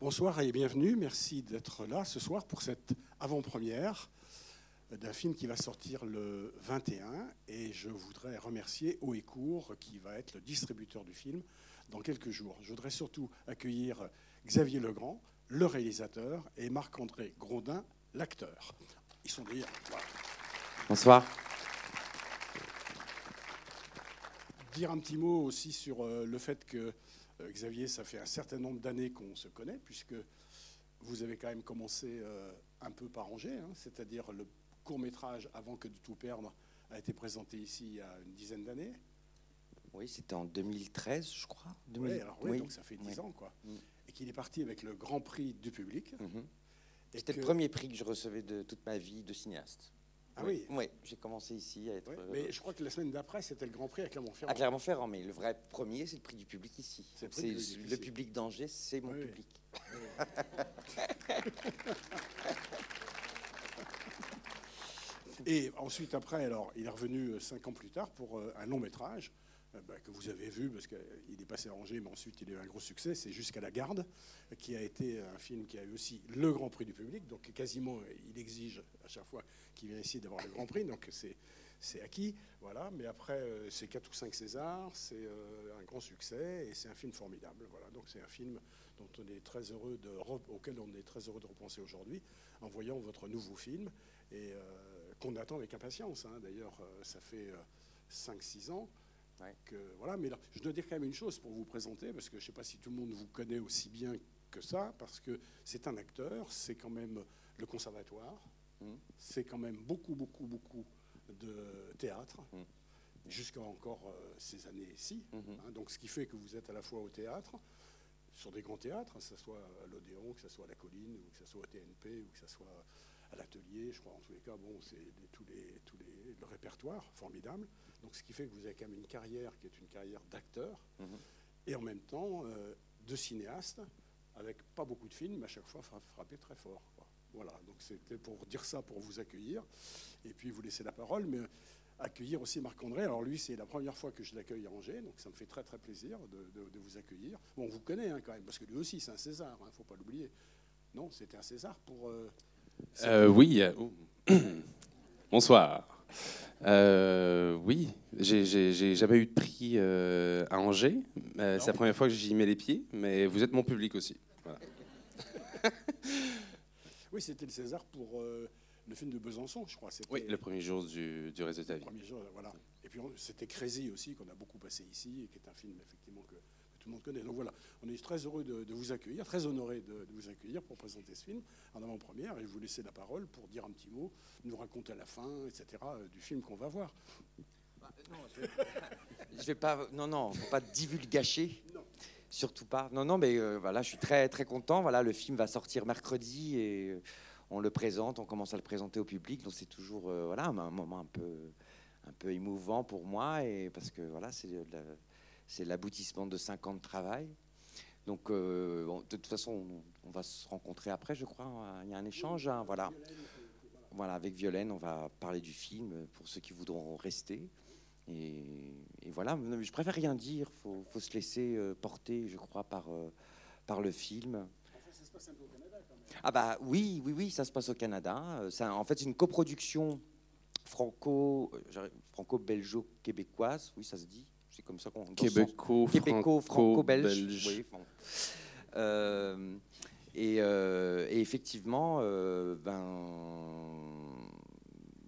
Bonsoir et bienvenue. Merci d'être là ce soir pour cette avant-première d'un film qui va sortir le 21. Et je voudrais remercier Haut et Court, qui va être le distributeur du film dans quelques jours. Je voudrais surtout accueillir Xavier Legrand, le réalisateur, et Marc-André Grondin, l'acteur. Ils sont d'ailleurs. Bonsoir. Dire un petit mot aussi sur euh, le fait que Xavier, ça fait un certain nombre d'années qu'on se connaît, puisque vous avez quand même commencé euh, un peu par Angers, hein, c'est-à-dire le court métrage Avant que de tout perdre a été présenté ici il y a une dizaine d'années. Oui, c'était en 2013, je crois. Oui, alors oui, donc ça fait dix ans, quoi. Mm. Et qu'il est parti avec le Grand Prix du public. Mm-hmm. C'était le premier prix que je recevais de toute ma vie de cinéaste. Ah oui Oui, j'ai commencé ici à être. mais euh, je crois que la semaine d'après, c'était le Grand Prix à Clermont-Ferrand. À Clermont-Ferrand, mais le vrai premier, c'est le prix du public ici. C'est le, public d'Angers, c'est mon public. Et ensuite, après, alors, il est revenu euh, cinq ans plus tard pour euh, un long métrage bah, que vous avez vu, parce qu'il est passé à Angers, mais ensuite il a eu un gros succès, c'est Jusqu'à la garde, qui a été un film qui a eu aussi le Grand Prix du public, donc quasiment il exige à chaque fois qu'il vient ici d'avoir le Grand Prix, donc c'est, c'est acquis, voilà. Mais après, euh, c'est 4 ou 5 Césars, c'est euh, un grand succès et c'est un film formidable, voilà. Donc c'est un film dont on est très heureux auquel on est très heureux de repenser aujourd'hui en voyant votre nouveau film et qu'on attend avec impatience. Hein. D'ailleurs, ça fait 5-6 ans voilà, mais je dois dire quand même une chose pour vous présenter, parce que je ne sais pas si tout le monde vous connaît aussi bien que ça, parce que c'est un acteur, c'est quand même le conservatoire, mmh. c'est quand même beaucoup, beaucoup, beaucoup de théâtre, mmh. jusqu'à encore euh, ces années-ci. Mmh. Hein. donc ce qui fait que vous êtes à la fois au théâtre, sur des grands théâtres, que ce soit à l'Odéon, que ce soit à la Colline, ou que ce soit au TNP, ou que ce soit à l'atelier, je crois en tous les cas, bon, c'est tous les, tous les, le répertoire formidable. Donc, ce qui fait que vous avez quand même une carrière qui est une carrière d'acteur mhm. et en même temps euh, de cinéaste, avec pas beaucoup de films, mais à chaque fois frappé très fort. Voilà, donc c'était pour dire ça, pour vous accueillir et puis vous laisser la parole, mais accueillir aussi Marc-André. Alors lui, c'est la première fois que je l'accueille à Angers, donc ça me fait très très plaisir de, vous accueillir. Bon, on vous connaît hein, quand même, parce que lui aussi, c'est un César, il hein, ne faut pas l'oublier. Non, c'était un César pour... Euh, euh, oui. Bonsoir. Euh, oui, j'ai jamais eu de prix euh, à Angers. Euh, c'est la première fois que j'y mets les pieds, mais vous êtes mon public aussi. oui, c'était le César pour le film de Besançon, je crois. Oui, le premier jour du, du. Le premier jour, voilà. Et puis c'était Crazy aussi, qu'on a beaucoup passé ici, et qui est un film effectivement que tout le monde connaît. Donc voilà, on est très heureux de, vous accueillir, très honoré de, vous accueillir pour présenter ce film en avant-première. Et je vous laisser la parole pour dire un petit mot, nous raconter à la fin, etc., euh, du film qu'on va voir. Bah, non, je vais, pas. Non, non, faut pas divulgacher. Surtout pas. Non, non, mais euh, voilà, je suis très, très content. Voilà, le film va sortir mercredi et euh, on le présente, on commence à le présenter au public. Donc c'est toujours voilà un moment un peu, un peu émouvant pour moi et parce que voilà, c'est c'est l'aboutissement de cinq ans de travail. Donc, euh, de toute façon, on, va se rencontrer après, je crois. Il y a un échange, hein, voilà. Voilà, avec Violaine, on va parler du film pour ceux qui voudront rester. Et, voilà, je préfère rien dire. Il faut, se laisser euh, porter, je crois, par, euh, par le film. ça se passe un peu au Canada, quand même. Ah bah oui, oui, oui, ça se passe au Canada. en fait, c'est une coproduction franco, franco-belgeo-québécoise. Oui, ça se dit c'est comme ça qu'on Québéco-franco-belge. Euh, euh, et, effectivement, euh, ben,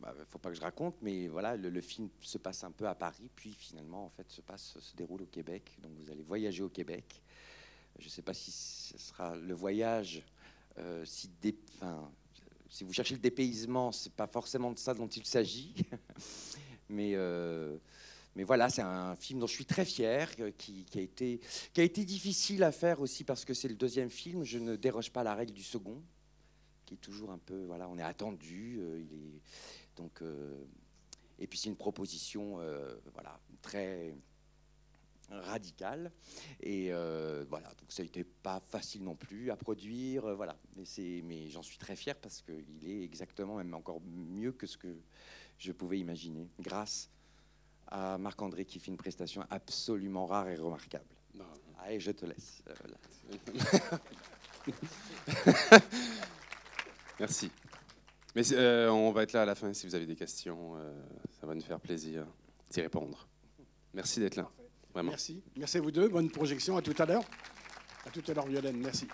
bah, faut pas que je raconte, mais voilà, le, film se passe un peu à Paris, puis finalement, en fait, se passe, se déroule au Québec. Donc, vous allez voyager au Québec. Je ne sais pas si ce sera le voyage, si, si vous cherchez le dépaysement, c'est pas forcément de ça dont il s'agit, mais mais voilà, c'est un film dont je suis très fier, euh, qui, a été, qui a été difficile à faire aussi parce que c'est le deuxième film. Je ne déroge pas la règle du second, qui est toujours un peu, voilà, on est attendu. Euh, il est, donc, euh, et puis c'est une proposition, voilà, très radicale. Et voilà, donc ça n'était pas facile non plus à produire, voilà. Mais, mais j'en suis très fier parce qu'il est exactement, même encore mieux que ce que je pouvais imaginer, grâce à à Marc-André qui fait une prestation absolument rare et remarquable. Non. Allez, je te laisse. Euh, Merci. Mais euh, on va être là à la fin si vous avez des questions. Euh, ça va nous faire plaisir d'y répondre. Merci d'être là. Vraiment. Merci. Merci à vous deux. Bonne projection. À tout à l'heure. À tout à l'heure, Violaine. Merci.